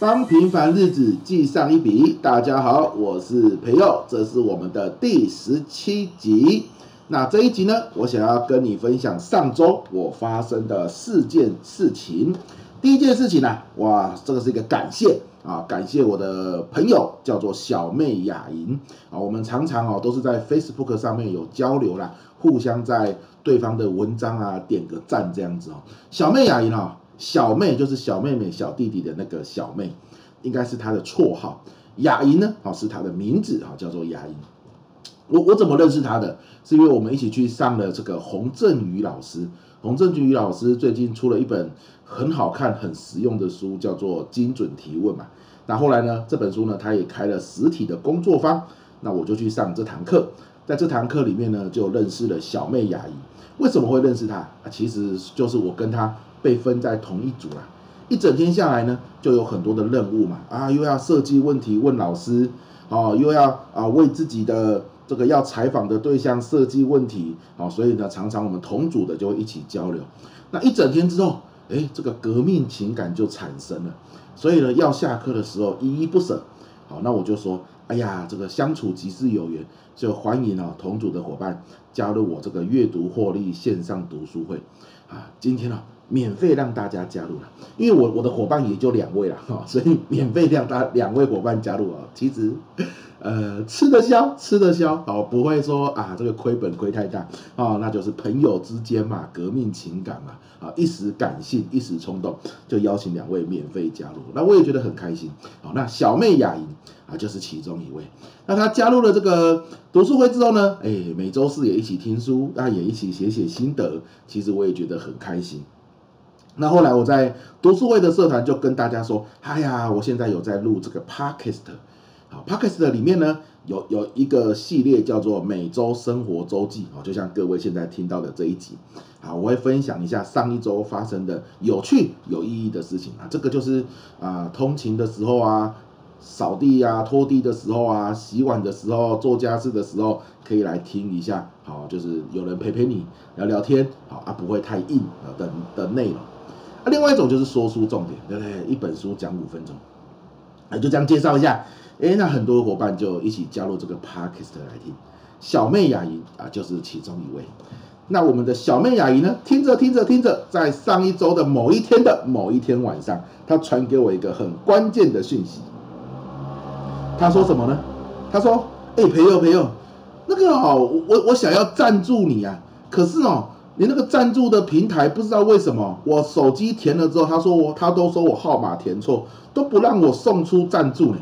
帮平凡日子记上一笔。大家好，我是培佑，这是我们的第十七集。那这一集呢，我想要跟你分享上周我发生的四件事情。第一件事情呢、哇，这个是一个感谢啊，感谢我的朋友叫做小妹雅莹啊，我们常常哦都是在 Facebook 上面有交流啦，互相在对方的文章啊点个赞这样子哦。小妹雅莹啊。小妹就是小妹妹、小弟弟的那个小妹，应该是她的绰号。雅莹呢，哦，是她的名字啊，叫做雅莹。我我怎么认识她的？是因为我们一起去上了这个洪振宇老师。洪振宇老师最近出了一本很好看、很实用的书，叫做《精准提问》嘛。那后来呢，这本书呢，他也开了实体的工作坊，那我就去上这堂课。在这堂课里面呢，就认识了小妹雅莹。为什么会认识她？啊，其实就是我跟她。被分在同一组啦，一整天下来呢，就有很多的任务嘛，啊，又要设计问题问老师，哦，又要啊为自己的这个要采访的对象设计问题，哦，所以呢，常常我们同组的就会一起交流。那一整天之后，哎，这个革命情感就产生了，所以呢，要下课的时候依依不舍，好，那我就说，哎呀，这个相处即是有缘，就欢迎啊同组的伙伴加入我这个阅读获利线上读书会，啊，今天呢。免费让大家加入了，因为我我的伙伴也就两位了哈，所以免费让大两位伙伴加入啊，其实，呃，吃得消，吃得消，哦，不会说啊这个亏本亏太大啊，那就是朋友之间嘛，革命情感嘛，啊，一时感性，一时冲动，就邀请两位免费加入，那我也觉得很开心，好，那小妹雅莹啊就是其中一位，那她加入了这个读书会之后呢，哎，每周四也一起听书，那也一起写写心得，其实我也觉得很开心。那后来我在读书会的社团就跟大家说，哎呀，我现在有在录这个 Podcast，好，Podcast 里面呢有有一个系列叫做每周生活周记，哦，就像各位现在听到的这一集，好，我会分享一下上一周发生的有趣有意义的事情啊，这个就是啊，通勤的时候啊，扫地啊，拖地的时候啊，洗碗的时候，做家事的时候，可以来听一下，好，就是有人陪陪你聊聊天，好啊，不会太硬的的内容。啊另外一种就是说书重点，对不对？一本书讲五分钟，啊，就这样介绍一下。哎，那很多伙伴就一起加入这个 Podcast 来听。小妹雅莹啊，就是其中一位。那我们的小妹雅莹呢，听着听着听着，在上一周的某一天的某一天晚上，她传给我一个很关键的讯息。她说什么呢？她说：“哎，朋友朋友，那个哦，我我想要赞助你啊，可是哦。”你那个赞助的平台不知道为什么，我手机填了之后，他说我他都说我号码填错，都不让我送出赞助呢。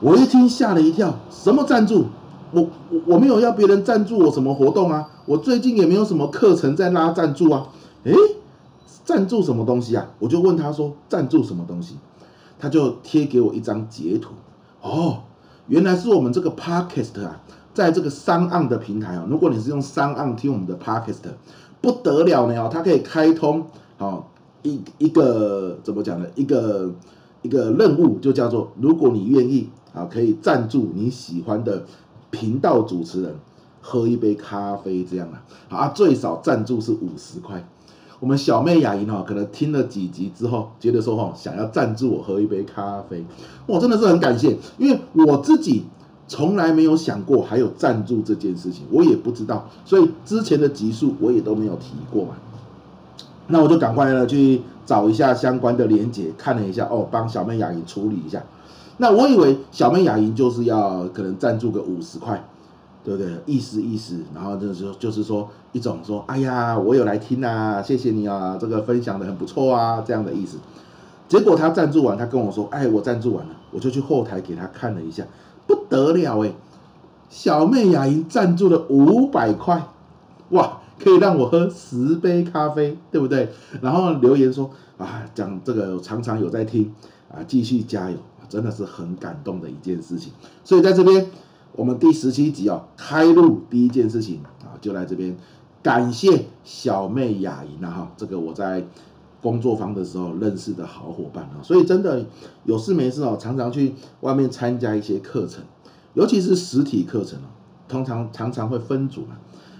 我一听吓了一跳，什么赞助？我我我没有要别人赞助我什么活动啊，我最近也没有什么课程在拉赞助啊。诶，赞助什么东西啊？我就问他说赞助什么东西，他就贴给我一张截图。哦，原来是我们这个 Podcast 啊。在这个 SoundOn 的平台啊，如果你是用 SoundOn 听我们的 Podcast，不得了呢哦，它可以开通哦一一个怎么讲呢？一个一个任务就叫做，如果你愿意啊，可以赞助你喜欢的频道主持人喝一杯咖啡这样啊，啊最少赞助是五十块。我们小妹雅莹哈，可能听了几集之后，觉得说哈，想要赞助我喝一杯咖啡，我真的是很感谢，因为我自己。从来没有想过还有赞助这件事情，我也不知道，所以之前的集数我也都没有提过嘛。那我就赶快呢去找一下相关的连接，看了一下哦，帮小妹雅莹处理一下。那我以为小妹雅莹就是要可能赞助个五十块，对不对？意思意思，然后就是就是说一种说，哎呀，我有来听啊，谢谢你啊，这个分享的很不错啊，这样的意思。结果他赞助完，他跟我说，哎，我赞助完了，我就去后台给他看了一下。不得了哎！小妹雅莹赞助了五百块，哇，可以让我喝十杯咖啡，对不对？然后留言说啊，讲这个常常有在听啊，继续加油，真的是很感动的一件事情。所以在这边，我们第十七集哦，开录第一件事情啊，就来这边感谢小妹雅莹了哈，这个我在。工作坊的时候认识的好伙伴啊，所以真的有事没事哦，常常去外面参加一些课程，尤其是实体课程哦，通常常常会分组嘛，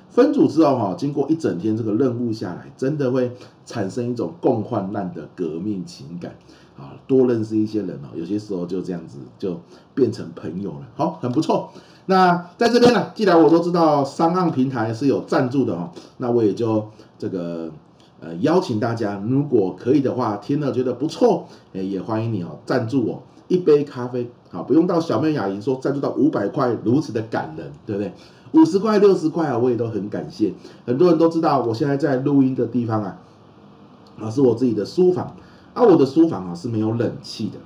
分组之后哈，经过一整天这个任务下来，真的会产生一种共患难的革命情感啊，多认识一些人哦，有些时候就这样子就变成朋友了，好，很不错。那在这边呢，既然我都知道商岸平台是有赞助的哦，那我也就这个呃邀请大家，如果可以的话，听了觉得不错，诶，也欢迎你哦赞助我一杯咖啡，好，不用到小妹雅莹说赞助到五百块如此的感人，对不对？五十块、六十块啊，我也都很感谢。很多人都知道，我现在在录音的地方啊，啊是我自己的书房，啊我的书房啊是没有冷气的。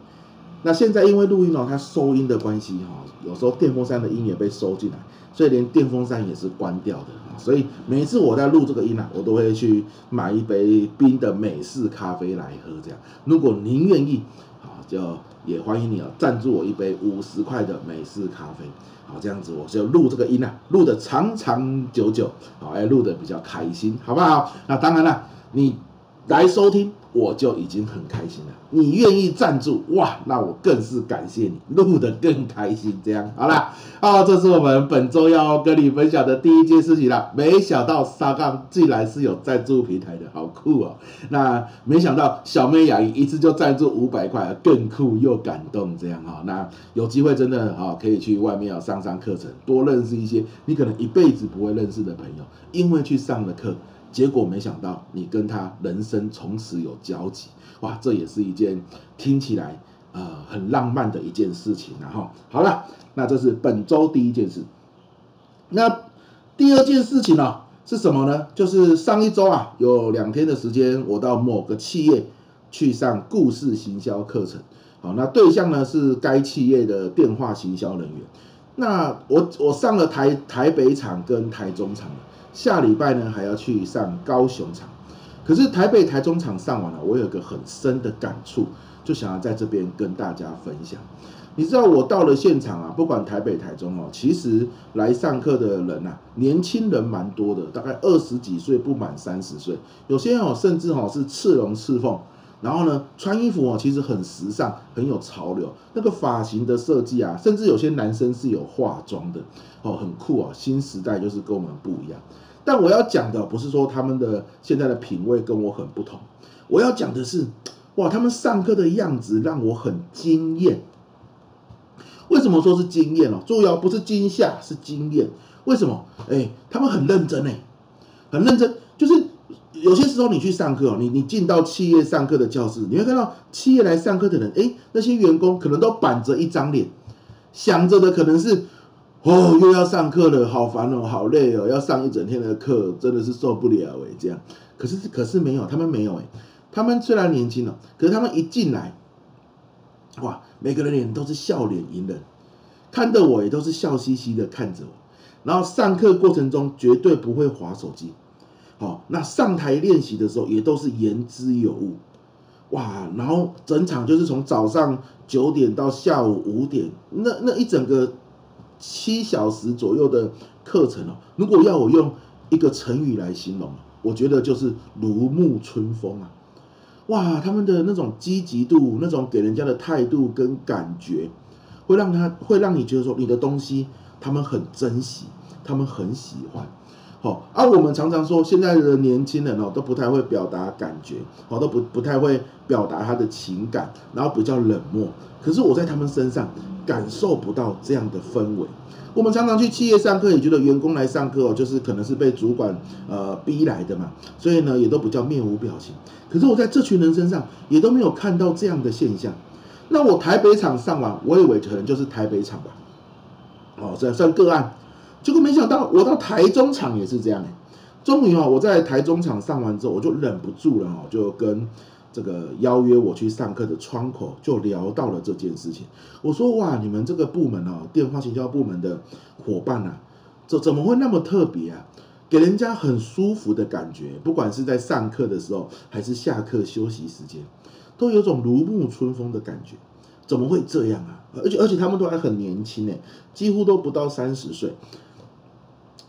那现在因为录音哦，它收音的关系哈，有时候电风扇的音也被收进来，所以连电风扇也是关掉的。所以每次我在录这个音啊，我都会去买一杯冰的美式咖啡来喝。这样，如果您愿意，好就也欢迎你啊，赞助我一杯五十块的美式咖啡。好，这样子我就录这个音啊，录的长长久久，好，来录的比较开心，好不好？那当然了，你来收听。我就已经很开心了。你愿意赞助哇？那我更是感谢你，录得更开心。这样好了，好，这是我们本周要跟你分享的第一件事情了。没想到沙杠竟然是有赞助平台的，好酷哦！那没想到小妹雅吟一次就赞助五百块，更酷又感动。这样哈，那有机会真的哈可以去外面要上上课程，多认识一些你可能一辈子不会认识的朋友，因为去上了课。结果没想到你跟他人生从此有交集，哇，这也是一件听起来呃很浪漫的一件事情。然后好了，那这是本周第一件事。那第二件事情呢、是什么呢？就是上一周啊有两天的时间，我到某个企业去上故事行销课程。好，那对象呢是该企业的电话行销人员。那我我上了台台北场跟台中场。下礼拜呢还要去上高雄场，可是台北、台中场上完了，我有个很深的感触，就想要在这边跟大家分享。你知道我到了现场啊，不管台北、台中哦，其实来上课的人呐，年轻人蛮多的，大概二十几岁不满三十岁，有些哦甚至哦是赤龙赤凤。然后呢，穿衣服哦，其实很时尚，很有潮流。那个发型的设计啊，甚至有些男生是有化妆的，哦，很酷啊。新时代就是跟我们不一样。但我要讲的不是说他们的现在的品味跟我很不同，我要讲的是，哇，他们上课的样子让我很惊艳。为什么说是惊艳哦？注意哦，不是惊吓，是惊艳。为什么？哎，他们很认真哎，很认真，就是。有些时候你去上课，你你进到企业上课的教室，你会看到企业来上课的人，诶，那些员工可能都板着一张脸，想着的可能是，哦，又要上课了，好烦哦，好累哦，要上一整天的课，真的是受不了诶，这样。可是可是没有，他们没有诶，他们虽然年轻了，可是他们一进来，哇，每个人脸都是笑脸迎人，看着我也都是笑嘻嘻的看着我，然后上课过程中绝对不会滑手机。好，那上台练习的时候也都是言之有物，哇！然后整场就是从早上九点到下午五点，那那一整个七小时左右的课程哦。如果要我用一个成语来形容，我觉得就是如沐春风啊！哇，他们的那种积极度，那种给人家的态度跟感觉，会让他会让你觉得说你的东西他们很珍惜，他们很喜欢。好，而、啊、我们常常说，现在的年轻人哦，都不太会表达感觉，哦，都不不太会表达他的情感，然后比较冷漠。可是我在他们身上感受不到这样的氛围。我们常常去企业上课，也觉得员工来上课哦，就是可能是被主管呃逼来的嘛，所以呢，也都比较面无表情。可是我在这群人身上也都没有看到这样的现象。那我台北厂上完，我以为可能就是台北厂吧，哦，这算个案。结果没想到，我到台中场也是这样哎。终于哦，我在台中场上完之后，我就忍不住了哦，就跟这个邀约我去上课的窗口就聊到了这件事情。我说哇，你们这个部门哦，电话行销部门的伙伴啊，怎怎么会那么特别啊？给人家很舒服的感觉，不管是在上课的时候，还是下课休息时间，都有种如沐春风的感觉。怎么会这样啊？而且而且他们都还很年轻哎，几乎都不到三十岁。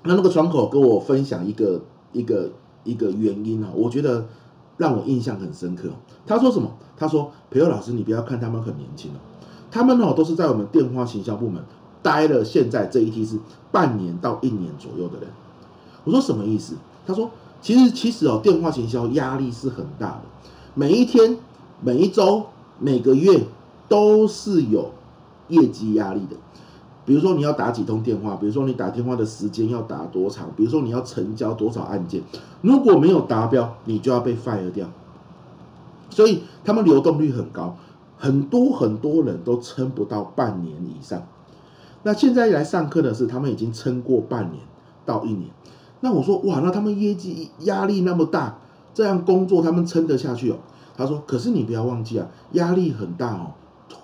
那那个窗口跟我分享一个一个一个原因啊，我觉得让我印象很深刻。他说什么？他说：“培祐老师，你不要看他们很年轻哦，他们哦都是在我们电话行销部门待了，现在这一期是半年到一年左右的人。我说什么意思？他说其实其实哦，电话行销压力是很大的，每一天、每一周、每个月都是有业绩压力的。比如说你要打几通电话，比如说你打电话的时间要打多长，比如说你要成交多少案件，如果没有达标，你就要被 fire 掉。所以他们流动率很高，很多很多人都撑不到半年以上。那现在来上课的是他们已经撑过半年到一年。那我说哇，那他们业绩压力那么大，这样工作他们撑得下去哦？他说，可是你不要忘记啊，压力很大哦，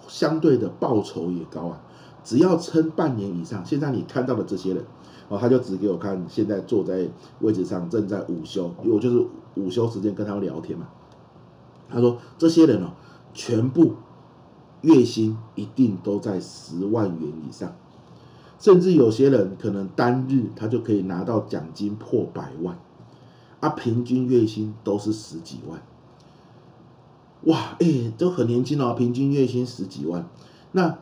相对的报酬也高啊。只要撑半年以上，现在你看到的这些人，哦，他就指给我看，现在坐在位置上正在午休，因为我就是午休时间跟他们聊天嘛。他说这些人哦，全部月薪一定都在十万元以上，甚至有些人可能单日他就可以拿到奖金破百万，啊，平均月薪都是十几万。哇，哎，都很年轻哦，平均月薪十几万，那。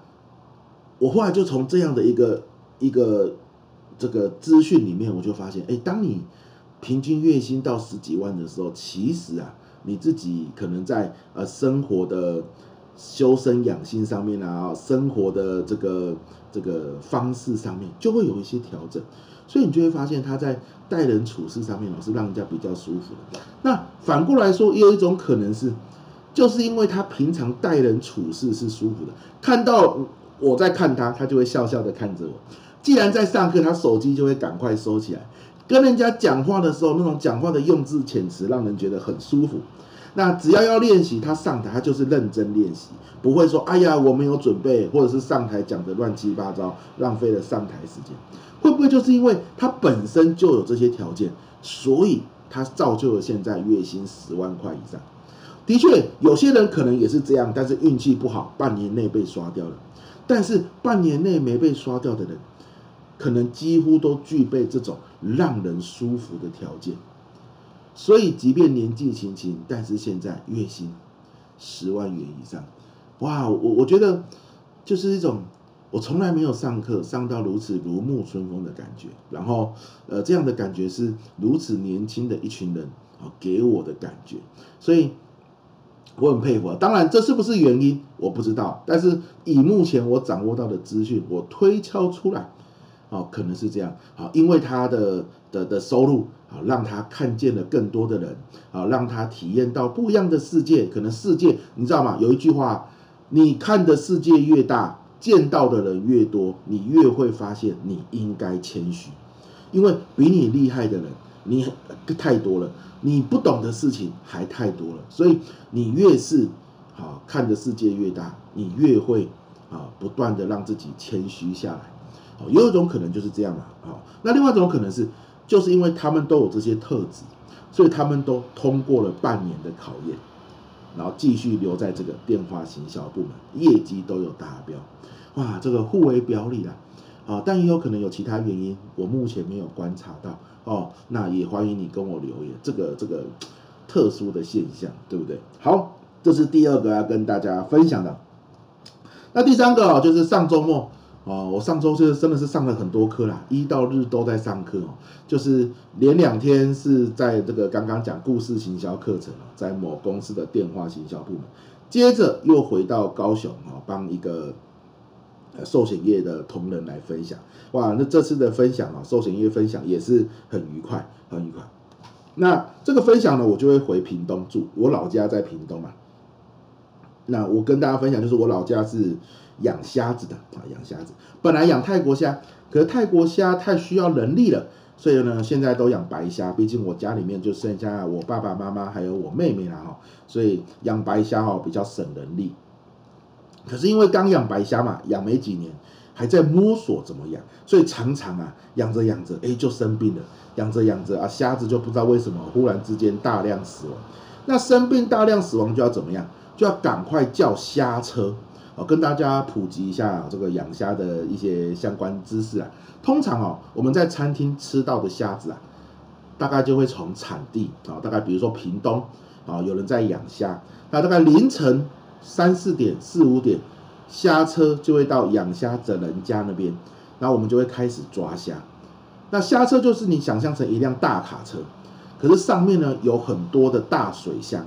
我后来就从这样的一个一个这个资讯里面，我就发现，哎，当你平均月薪到十几万的时候，其实啊，你自己可能在呃生活的修身养性上面啊，生活的这个这个方式上面，就会有一些调整，所以你就会发现他在待人处事上面老是让人家比较舒服的。那反过来说，也有一种可能是，就是因为他平常待人处事是舒服的，看到。我在看他，他就会笑笑的看着我。既然在上课，他手机就会赶快收起来。跟人家讲话的时候，那种讲话的用字遣词，让人觉得很舒服。那只要要练习，他上台他就是认真练习，不会说“哎呀，我没有准备”，或者是上台讲的乱七八糟，浪费了上台时间。会不会就是因为他本身就有这些条件，所以他造就了现在月薪十万块以上？的确，有些人可能也是这样，但是运气不好，半年内被刷掉了。但是半年内没被刷掉的人，可能几乎都具备这种让人舒服的条件。所以，即便年纪轻轻，但是现在月薪十万元以上，哇！我我觉得就是一种我从来没有上课上到如此如沐春风的感觉。然后，呃，这样的感觉是如此年轻的一群人啊给我的感觉。所以。我很佩服，当然这是不是原因我不知道，但是以目前我掌握到的资讯，我推敲出来，哦，可能是这样，好，因为他的的的收入，啊，让他看见了更多的人，啊，让他体验到不一样的世界，可能世界你知道吗？有一句话，你看的世界越大，见到的人越多，你越会发现你应该谦虚，因为比你厉害的人，你太多了。你不懂的事情还太多了，所以你越是啊看的世界越大，你越会啊不断的让自己谦虚下来。哦，有一种可能就是这样嘛。啊，那另外一种可能是，就是因为他们都有这些特质，所以他们都通过了半年的考验，然后继续留在这个电话行销部门，业绩都有达标。哇，这个互为表里啦。啊，但也有可能有其他原因，我目前没有观察到哦。那也欢迎你跟我留言，这个这个特殊的现象，对不对？好，这是第二个要跟大家分享的。那第三个哦，就是上周末哦，我上周是真的是上了很多课啦，一到日都在上课哦，就是连两天是在这个刚刚讲故事行销课程，在某公司的电话行销部门，接着又回到高雄哦，帮一个。寿险业的同仁来分享，哇，那这次的分享啊，寿险业分享也是很愉快，很愉快。那这个分享呢，我就会回屏东住，我老家在屏东嘛。那我跟大家分享，就是我老家是养虾子的啊，养虾子。本来养泰国虾，可是泰国虾太需要人力了，所以呢，现在都养白虾。毕竟我家里面就剩下我爸爸妈妈还有我妹妹了哈，所以养白虾哦比较省人力。可是因为刚养白虾嘛，养没几年，还在摸索怎么养，所以常常啊养着养着，哎就生病了，养着养着啊虾子就不知道为什么忽然之间大量死亡。那生病大量死亡就要怎么样？就要赶快叫虾车。哦，跟大家普及一下这个养虾的一些相关知识啊。通常哦我们在餐厅吃到的虾子啊，大概就会从产地啊，大概比如说屏东啊有人在养虾，那大概凌晨。三四点、四五点，虾车就会到养虾的人家那边，然后我们就会开始抓虾。那虾车就是你想象成一辆大卡车，可是上面呢有很多的大水箱，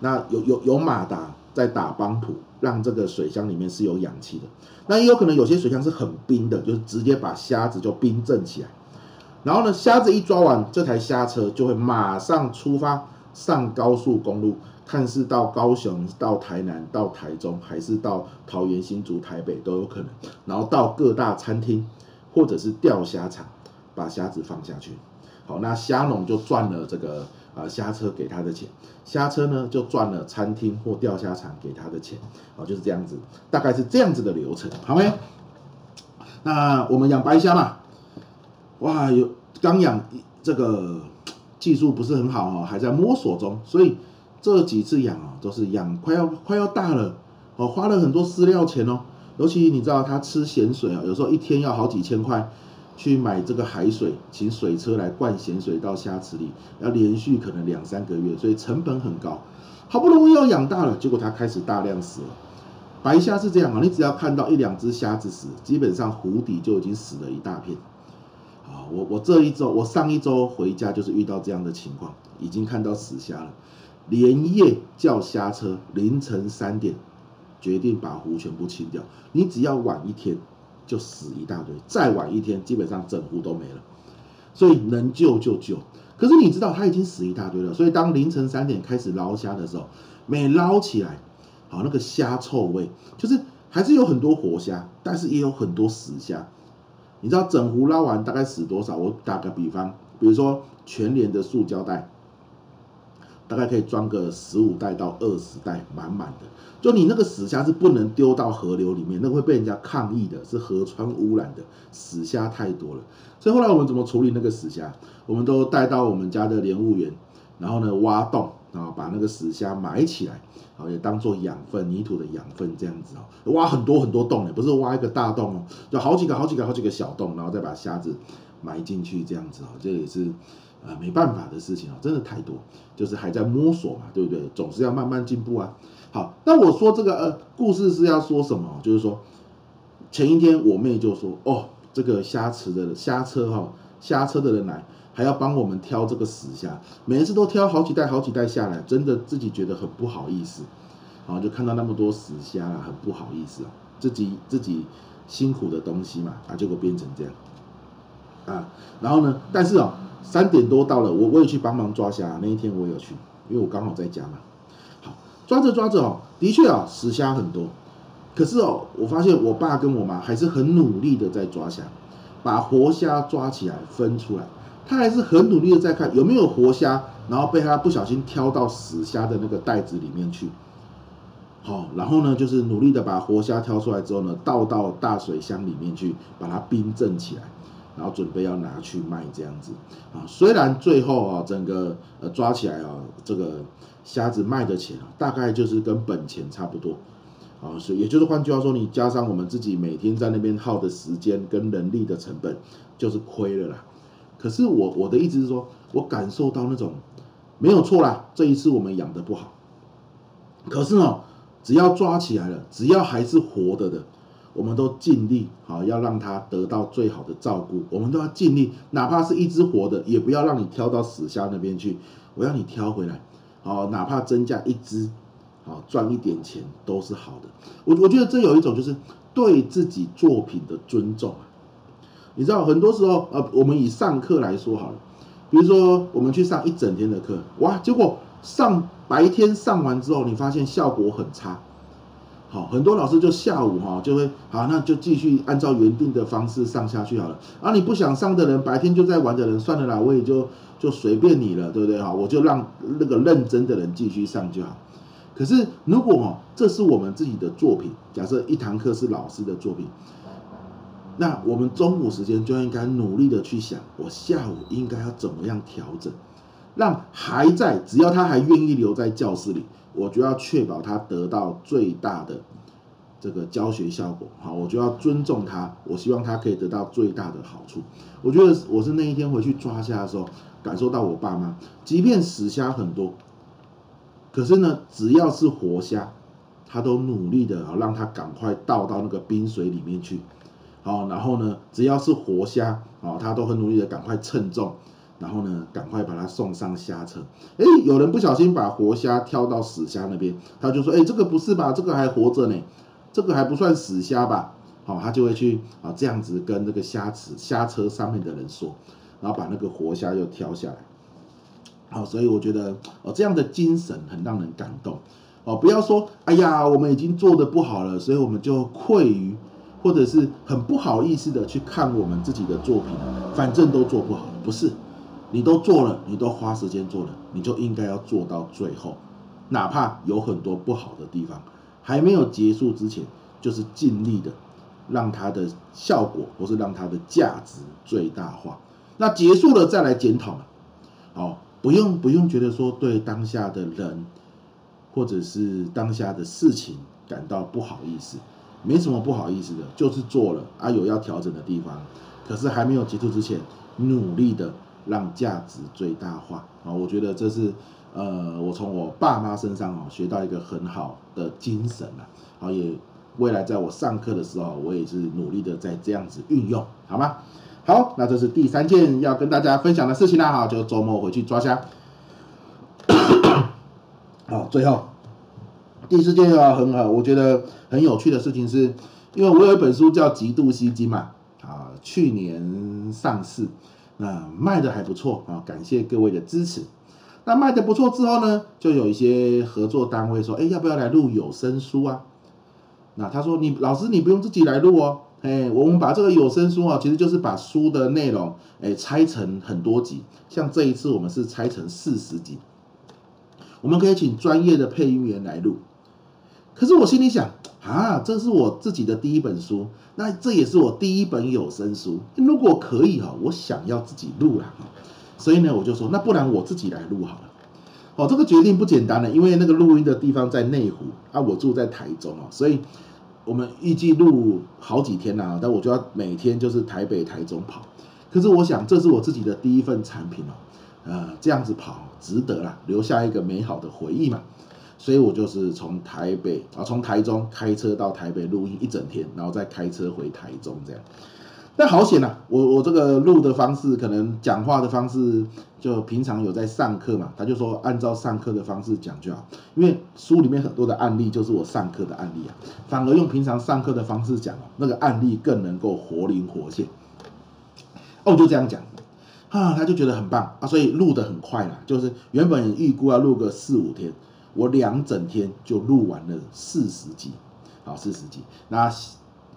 那有有有马达在打帮浦，让这个水箱里面是有氧气的。那也有可能有些水箱是很冰的，就是直接把虾子就冰镇起来。然后呢，虾子一抓完，这台虾车就会马上出发上高速公路，看是到高雄、到台南、到台中，还是到桃园、新竹、台北都有可能。然后到各大餐厅或者是钓虾场，把虾子放下去。好，那虾农就赚了这个啊虾车给他的钱，虾车呢就赚了餐厅或钓虾场给他的钱。好，就是这样子，大概是这样子的流程，好没？那我们养白虾嘛。哇，有刚养这个技术不是很好哦，还在摸索中，所以这几次养啊都是养快要快要大了哦，花了很多饲料钱哦，尤其你知道它吃咸水啊，有时候一天要好几千块去买这个海水，请水车来灌咸水到虾池里，要连续可能两三个月，所以成本很高。好不容易要养大了，结果它开始大量死了。白虾是这样啊，你只要看到一两只虾子死，基本上湖底就已经死了一大片。啊，我我这一周，我上一周回家就是遇到这样的情况，已经看到死虾了，连夜叫虾车，凌晨三点决定把湖全部清掉。你只要晚一天，就死一大堆；再晚一天，基本上整湖都没了。所以能救就救。可是你知道它已经死一大堆了，所以当凌晨三点开始捞虾的时候，每捞起来，好那个虾臭味，就是还是有很多活虾，但是也有很多死虾。你知道整壶捞完大概死多少？我打个比方，比如说全年的塑胶袋，大概可以装个十五袋到二十袋，满满的。就你那个死虾是不能丢到河流里面，那会被人家抗议的，是河川污染的。死虾太多了，所以后来我们怎么处理那个死虾？我们都带到我们家的莲雾园，然后呢挖洞，然后把那个死虾埋起来。好，也当做养分，泥土的养分这样子哦，挖很多很多洞，也不是挖一个大洞哦，就好几个、好几个、好几个小洞，然后再把虾子埋进去这样子哦，这也是呃没办法的事情啊，真的太多，就是还在摸索嘛，对不对？总是要慢慢进步啊。好，那我说这个呃故事是要说什么？就是说前一天我妹就说，哦，这个虾池的虾车哈，虾车的人来。还要帮我们挑这个死虾，每一次都挑好几袋好几袋下来，真的自己觉得很不好意思，然后就看到那么多死虾啊，很不好意思啊，自己自己辛苦的东西嘛，啊，结果变成这样，啊，然后呢，但是哦，三点多到了，我我也去帮忙抓虾，那一天我有去，因为我刚好在家嘛，好，抓着抓着哦，的确啊，死虾很多，可是哦，我发现我爸跟我妈还是很努力的在抓虾，把活虾抓起来分出来。他还是很努力的在看有没有活虾，然后被他不小心挑到死虾的那个袋子里面去。好，然后呢，就是努力的把活虾挑出来之后呢，倒到大水箱里面去，把它冰镇起来，然后准备要拿去卖这样子。啊，虽然最后啊，整个呃抓起来啊，这个虾子卖的钱啊，大概就是跟本钱差不多。啊，所以也就是换句话说，你加上我们自己每天在那边耗的时间跟人力的成本，就是亏了啦。可是我我的意思是说，我感受到那种没有错啦，这一次我们养的不好。可是呢，只要抓起来了，只要还是活的的，我们都尽力好要让它得到最好的照顾。我们都要尽力，哪怕是一只活的，也不要让你挑到死虾那边去。我要你挑回来，好，哪怕增加一只，好赚一点钱都是好的。我我觉得这有一种就是对自己作品的尊重啊。你知道很多时候，呃，我们以上课来说好了，比如说我们去上一整天的课，哇，结果上白天上完之后，你发现效果很差，好，很多老师就下午哈就会，好，那就继续按照原定的方式上下去好了。啊，你不想上的人，白天就在玩的人，算了啦，我也就就随便你了，对不对？哈，我就让那个认真的人继续上就好。可是如果哈，这是我们自己的作品，假设一堂课是老师的作品。那我们中午时间就应该努力的去想，我下午应该要怎么样调整，让还在，只要他还愿意留在教室里，我就要确保他得到最大的这个教学效果。好，我就要尊重他，我希望他可以得到最大的好处。我觉得我是那一天回去抓虾的时候，感受到我爸妈，即便死虾很多，可是呢，只要是活虾，他都努力的，让他赶快倒到那个冰水里面去。好，然后呢，只要是活虾，哦，他都很努力的赶快称重，然后呢，赶快把它送上虾车。哎，有人不小心把活虾挑到死虾那边，他就说，哎，这个不是吧？这个还活着呢，这个还不算死虾吧？好，他就会去啊这样子跟那个虾池虾车上面的人说，然后把那个活虾又挑下来。好，所以我觉得哦这样的精神很让人感动哦，不要说哎呀我们已经做得不好了，所以我们就愧于或者是很不好意思的去看我们自己的作品，反正都做不好，不是，你都做了，你都花时间做了，你就应该要做到最后，哪怕有很多不好的地方，还没有结束之前，就是尽力的。让它的效果或是让它的价值最大化，那结束了再来检讨。嘛，哦，不用不用觉得说对当下的人或者是当下的事情感到不好意思，没什么不好意思的，就是做了啊，有要调整的地方，可是还没有结束之前，努力的让价值最大化啊，我觉得这是呃，我从我爸妈身上哦学到一个很好的精神啊，好也。未来在我上课的时候，我也是努力的在这样子运用，好吗？好，那这是第三件要跟大家分享的事情啦，哈，就周末回去抓虾。好，最后第四件要很好，我觉得很有趣的事情是，因为我有一本书叫《极度吸金》嘛，啊，去年上市，那卖的还不错啊，感谢各位的支持。那卖的不错之后呢，就有一些合作单位说，哎，要不要来录有声书啊？那他说，你老师你不用自己来录哦，哎，我们把这个有声书啊，其实就是把书的内容哎拆成很多集，像这一次我们是拆成四十集，我们可以请专业的配音员来录。可是我心里想啊，这是我自己的第一本书，那这也是我第一本有声书，如果可以哈，我想要自己录了，所以呢，我就说那不然我自己来录好了。哦，这个决定不简单的，因为那个录音的地方在内湖啊，我住在台中哦，所以我们预计录好几天呐，但我就要每天就是台北、台中跑。可是我想，这是我自己的第一份产品哦，呃，这样子跑值得啦，留下一个美好的回忆嘛。所以我就是从台北啊，从台中开车到台北录音一整天，然后再开车回台中这样。那好险呐，我我这个录的方式，可能讲话的方式，就平常有在上课嘛，他就说按照上课的方式讲就好，因为书里面很多的案例就是我上课的案例啊，反而用平常上课的方式讲哦，那个案例更能够活灵活现。哦，就这样讲，啊，他就觉得很棒啊，所以录得很快啦，就是原本预估要录个四五天，我两整天就录完了四十集，好，四十集，那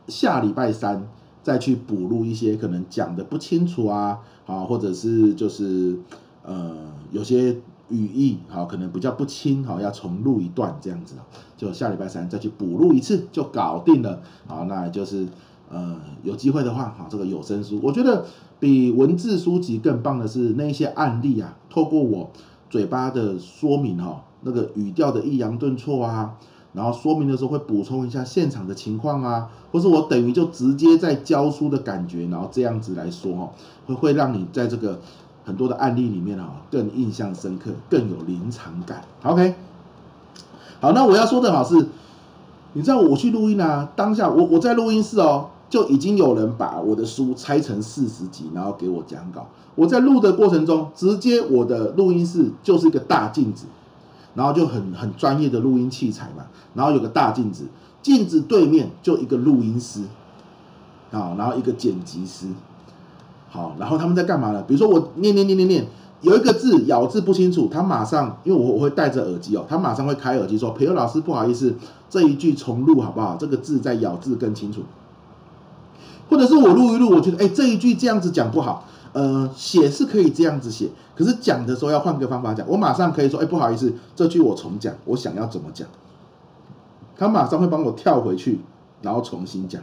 下礼拜三。再去补录一些可能讲的不清楚啊，好，或者是就是呃有些语义好，可能比较不清，好，要重录一段这样子，就下礼拜三再去补录一次就搞定了，好，那就是呃有机会的话，好，这个有声书，我觉得比文字书籍更棒的是那些案例啊，透过我嘴巴的说明哈，那个语调的抑扬顿挫啊。然后说明的时候会补充一下现场的情况啊，或是我等于就直接在教书的感觉，然后这样子来说哦，会会让你在这个很多的案例里面啊更印象深刻，更有临场感。OK，好，那我要说的好是，你知道我去录音啊，当下我我在录音室哦，就已经有人把我的书拆成四十集，然后给我讲稿。我在录的过程中，直接我的录音室就是一个大镜子。然后就很很专业的录音器材嘛，然后有个大镜子，镜子对面就一个录音师，啊，然后一个剪辑师，好，然后他们在干嘛呢？比如说我念念念念念，有一个字咬字不清楚，他马上，因为我我会戴着耳机哦，他马上会开耳机说：“培祐老师，不好意思，这一句重录好不好？这个字再咬字更清楚。”或者是我录一录，我觉得哎这一句这样子讲不好。呃，写是可以这样子写，可是讲的时候要换个方法讲。我马上可以说，哎，不好意思，这句我重讲，我想要怎么讲？他马上会帮我跳回去，然后重新讲。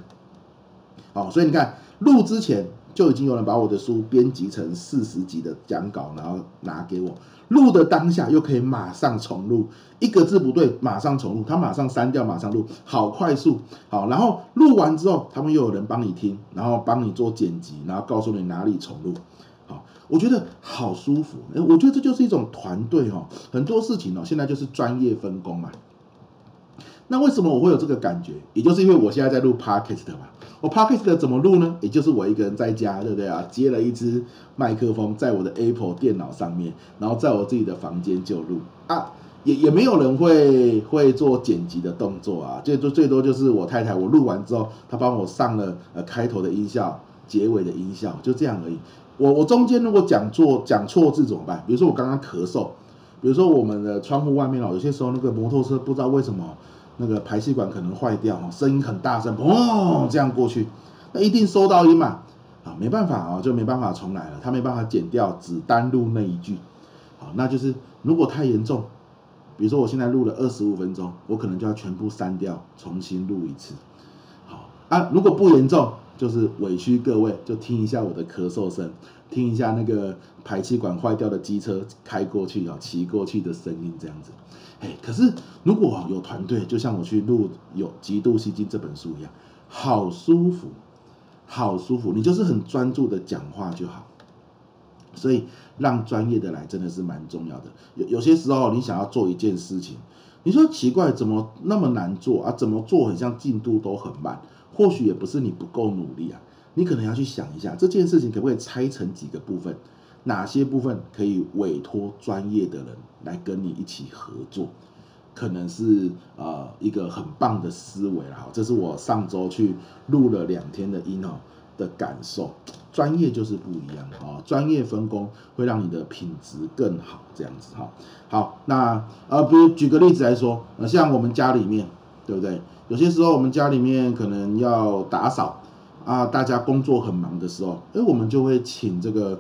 好，所以你看，录之前就已经有人把我的书编辑成四十集的讲稿，然后拿给我。录的当下又可以马上重录，一个字不对马上重录，他马上删掉，马上录，好快速。好，然后录完之后，他们又有人帮你听，然后帮你做剪辑，然后告诉你哪里重录。好，我觉得好舒服。我觉得这就是一种团队哦，很多事情哦，现在就是专业分工嘛。那为什么我会有这个感觉？也就是因为我现在在录 Podcast 嘛。我 Podcast 怎么录呢？也就是我一个人在家，对不对啊？接了一支麦克风在我的 Apple 电脑上面，然后在我自己的房间就录啊。也也没有人会会做剪辑的动作啊，最多最多就是我太太，我录完之后，她帮我上了呃开头的音效、结尾的音效，就这样而已。我我中间如果讲错讲错字怎么办？比如说我刚刚咳嗽，比如说我们的窗户外面哦，有些时候那个摩托车不知道为什么那个排气管可能坏掉，声音很大声，砰这样过去，那一定收到音嘛，啊没办法啊，就没办法重来了，他没办法剪掉，只单录那一句，好，那就是如果太严重。比如说我现在录了二十五分钟，我可能就要全部删掉，重新录一次。好啊，如果不严重，就是委屈各位，就听一下我的咳嗽声，听一下那个排气管坏掉的机车开过去啊，骑过去的声音这样子。哎，可是如果有团队，就像我去录有《极度吸睛》这本书一样，好舒服，好舒服，你就是很专注的讲话就好。所以让专业的来真的是蛮重要的。有有些时候你想要做一件事情，你说奇怪，怎么那么难做啊？怎么做很像进度都很慢？或许也不是你不够努力啊，你可能要去想一下这件事情可不可以拆成几个部分，哪些部分可以委托专业的人来跟你一起合作，可能是呃一个很棒的思维了。这是我上周去录了两天的音哦。的感受，专业就是不一样啊！专业分工会让你的品质更好，这样子哈。好，那呃，比如举个例子来说，呃，像我们家里面，对不对？有些时候我们家里面可能要打扫啊，大家工作很忙的时候，哎，我们就会请这个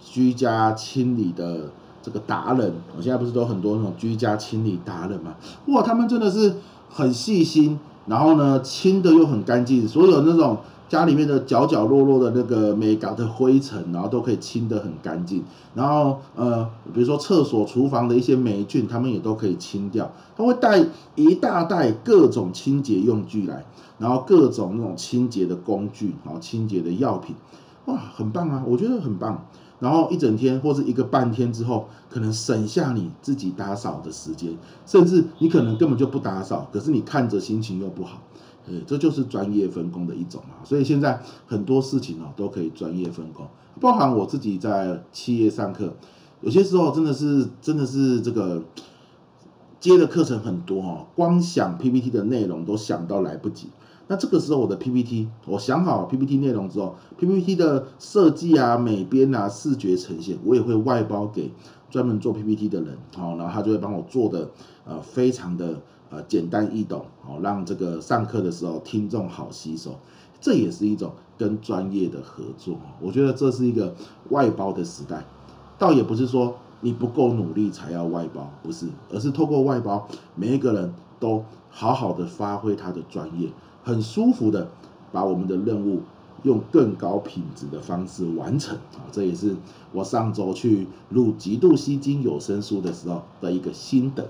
居家清理的这个达人。我现在不是都很多那种居家清理达人嘛？哇，他们真的是很细心，然后呢，清的又很干净，所有那种。家里面的角角落落的那个美感的灰尘，然后都可以清得很干净。然后呃，比如说厕所、厨房的一些霉菌，他们也都可以清掉。他会带一大袋各种清洁用具来，然后各种那种清洁的工具，然后清洁的药品，哇，很棒啊！我觉得很棒。然后一整天或是一个半天之后，可能省下你自己打扫的时间，甚至你可能根本就不打扫，可是你看着心情又不好。对，这就是专业分工的一种嘛，所以现在很多事情哦都可以专业分工，包含我自己在企业上课，有些时候真的是真的是这个接的课程很多哦，光想 PPT 的内容都想到来不及，那这个时候我的 PPT，我想好 PPT 内容之后，PPT 的设计啊、美编啊、视觉呈现，我也会外包给专门做 PPT 的人，好，然后他就会帮我做的呃非常的。呃，简单易懂，哦，让这个上课的时候听众好吸收，这也是一种跟专业的合作。我觉得这是一个外包的时代，倒也不是说你不够努力才要外包，不是，而是透过外包，每一个人都好好的发挥他的专业，很舒服的把我们的任务用更高品质的方式完成。啊，这也是我上周去录《极度吸睛》有声书的时候的一个心得。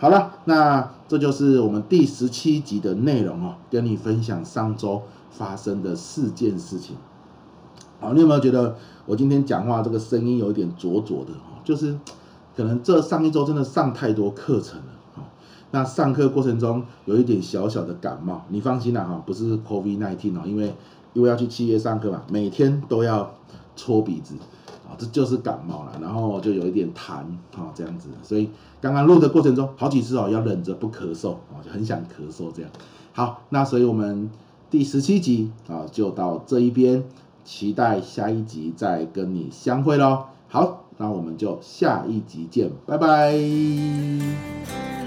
好了，那这就是我们第十七集的内容哦，跟你分享上周发生的四件事情。好，你有没有觉得我今天讲话这个声音有点浊浊的？就是可能这上一周真的上太多课程了。那上课过程中有一点小小的感冒，你放心啦，哈，不是 COVID-19 哦，因为因为要去企业上课嘛，每天都要搓鼻子。这就是感冒了，然后就有一点痰啊，这样子，所以刚刚录的过程中，好几次哦，要忍着不咳嗽啊，就很想咳嗽这样。好，那所以我们第十七集啊，就到这一边，期待下一集再跟你相会喽。好，那我们就下一集见，拜拜。